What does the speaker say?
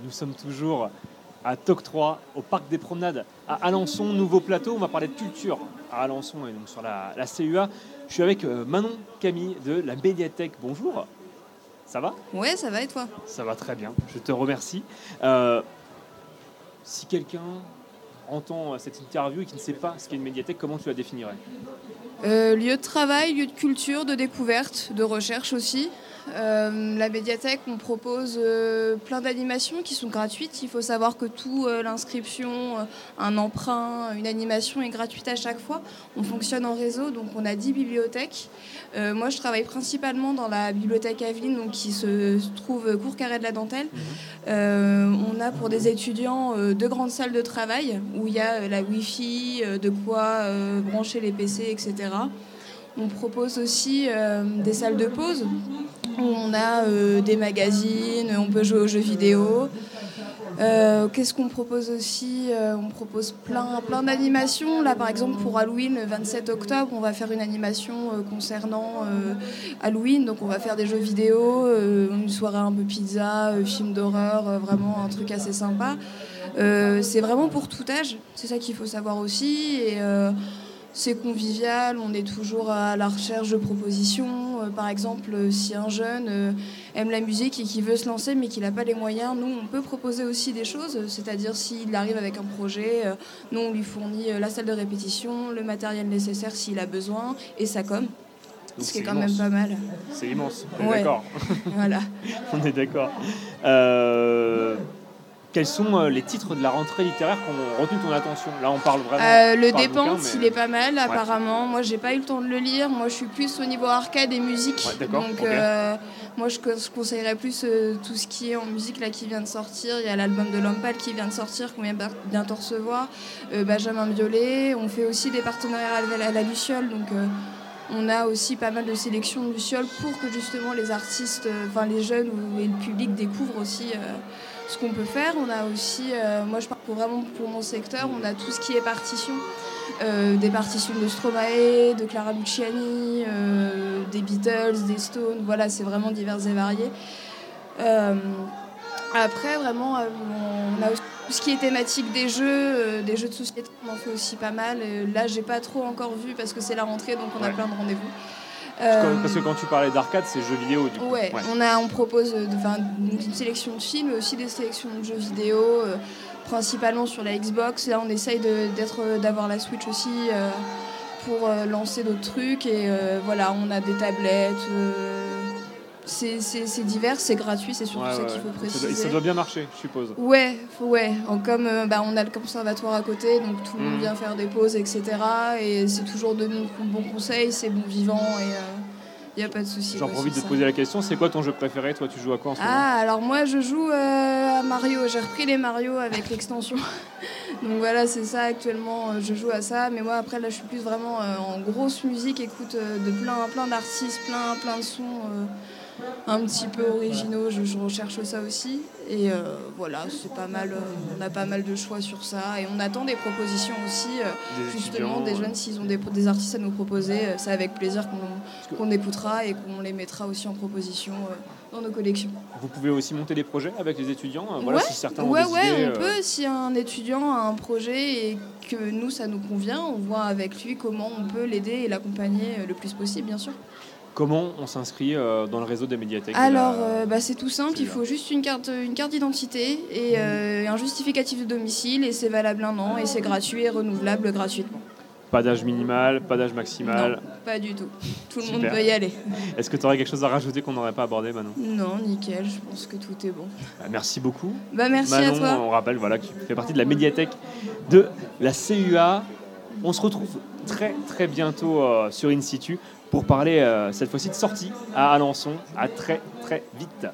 Nous sommes toujours à TOC 3, au Parc des Promenades, à Alençon, nouveau plateau. On va parler de culture à Alençon et donc sur la, la CUA. Je suis avec euh, Manon Camille de la médiathèque. Bonjour. Ça va? Ouais, ça va et toi? Ça va très bien. Je te remercie. Euh, si quelqu'un entend cette interview et qui ne sait pas ce qu'est une médiathèque, comment tu la définirais? Euh, Lieu de travail, lieu de culture, de découverte, de recherche aussi. Euh, la médiathèque, on propose euh, plein d'animations qui sont gratuites. Il faut savoir que tout, euh, l'inscription, euh, un emprunt, une animation est gratuite à chaque fois. On fonctionne en réseau, donc on a 10 bibliothèques. Euh, moi, je travaille principalement dans la bibliothèque Aveline, donc qui se trouve cours carré de la dentelle. Euh, on a pour des étudiants euh, deux grandes salles de travail où il y a euh, la Wi-Fi, euh, de quoi euh, brancher les PC, etc. On propose aussi des salles de pause où on a des magazines, on peut jouer aux jeux vidéo. Euh, Qu'est-ce qu'on propose aussi Euh, On propose plein, plein d'animations. Là, par exemple, pour Halloween, le 27 octobre, on va faire une animation euh, concernant Halloween. Donc, on va faire des jeux vidéo, une soirée un peu pizza, film d'horreur, vraiment un truc assez sympa. C'est vraiment pour tout âge. C'est ça qu'il faut savoir aussi. C'est convivial. On est toujours à la recherche de propositions. Euh, par exemple, euh, si un jeune euh, aime la musique et qui veut se lancer mais qu'il n'a pas les moyens, nous, on peut proposer aussi des choses. C'est-à-dire, s'il arrive avec un projet, nous, on lui fournit la salle de répétition, le matériel nécessaire s'il a besoin et sa com. Donc, Ce qui est c'est quand même pas mal. C'est immense. On est Ouais. d'accord. Voilà. On est d'accord. Euh, quels sont euh, les titres de la rentrée littéraire qui ont retenu ton attention? Là, on parle vraiment. Euh, le Dépente, mais- il est pas mal apparemment. Moi, j'ai pas eu le temps de le lire. Moi, je suis plus au niveau arcade et musique. Ouais, d'accord, Donc, euh, moi, je, co- je conseillerais plus euh, tout ce qui est en musique là qui vient de sortir. Il y a l'album de Lompal qui vient de sortir, qu'on vient bientôt recevoir. Benjamin Biolay. On fait aussi des partenariats à la, à la Luciole. Donc, on a aussi pas mal de sélections de Luciole pour que justement les artistes, euh, enfin les jeunes et le public découvrent aussi. euh, ce qu'on peut faire, on a aussi, euh, moi je parle pour vraiment pour mon secteur, on a tout ce qui est partition, des partitions de Stromae, de Clara Luciani, des Beatles, des Stones, voilà, c'est vraiment divers et varié. Après, vraiment, euh, on a aussi tout ce qui est thématique des jeux, euh, des jeux de société, on en fait aussi pas mal. Là, j'ai pas trop encore vu parce que c'est la rentrée, donc on a plein de rendez-vous. Parce que- Euh, Parce que quand tu parlais d'arcade, c'est jeux vidéo du coup. Ouais, on, a, on propose de- une sélection de films, mais aussi des sélections de jeux vidéo, euh, principalement sur la Xbox. Là, on essaye d'avoir la Switch aussi euh, pour euh, lancer d'autres trucs. Et voilà, on a des tablettes. Euh, c'est divers, c'est gratuit, c'est surtout Ouais, ça ouais, qu'il faut préciser. Et ça doit bien marcher, je suppose. Ouais, ouais. Comme euh, bah, on a le conservatoire à côté, donc tout le monde Mhm. vient faire des pauses, etc. Et c'est toujours de bons conseils, c'est bon vivant et il n'y a pas de souci. J'en profite de te poser la question c'est quoi ton jeu préféré? Toi, tu joues à quoi en ce moment? Ah, alors moi je joue euh, à Mario. J'ai repris les Mario avec l'extension. Donc voilà, c'est ça actuellement. euh, Je joue à ça. Mais moi après là, je suis plus vraiment euh, en grosse musique. Écoute euh, de plein, plein d'artistes, plein, plein de sons euh, un petit peu originaux. Je, je recherche ça aussi. Et euh, voilà, c'est pas mal. euh, on a pas mal de choix sur ça. Et on attend des propositions aussi. euh, Des justement, des jeunes, s'ils ont des, des artistes à nous proposer, c'est avec plaisir qu'on qu'on écoutera et qu'on les mettra aussi en proposition dans nos collections. Vous pouvez aussi monter des projets avec les étudiants voilà, ouais, si certains ont ouais, des ouais, idées, on peut. Si un étudiant a un projet et que nous, ça nous convient, on voit avec lui comment on peut l'aider et l'accompagner le plus possible, bien sûr. Comment on s'inscrit euh, dans le réseau des médiathèques Alors, la- euh, bah, c'est tout simple. Il faut juste une carte, une carte d'identité et euh, un justificatif de domicile et c'est valable un an et c'est gratuit et renouvelable gratuitement. Pas d'âge minimal, pas d'âge maximal. Non, pas du tout. Tout le Super. monde peut y aller. Est-ce que tu aurais quelque chose à rajouter qu'on n'aurait pas abordé, Manon Non, nickel. Je pense que tout est bon. Bah, Merci beaucoup. Bah, merci Manon, à toi. on rappelle voilà, que tu fais partie de la médiathèque de la CUA. On se retrouve très très bientôt euh, sur In Situ pour parler euh, cette fois-ci de sortie à Alençon. À très très vite.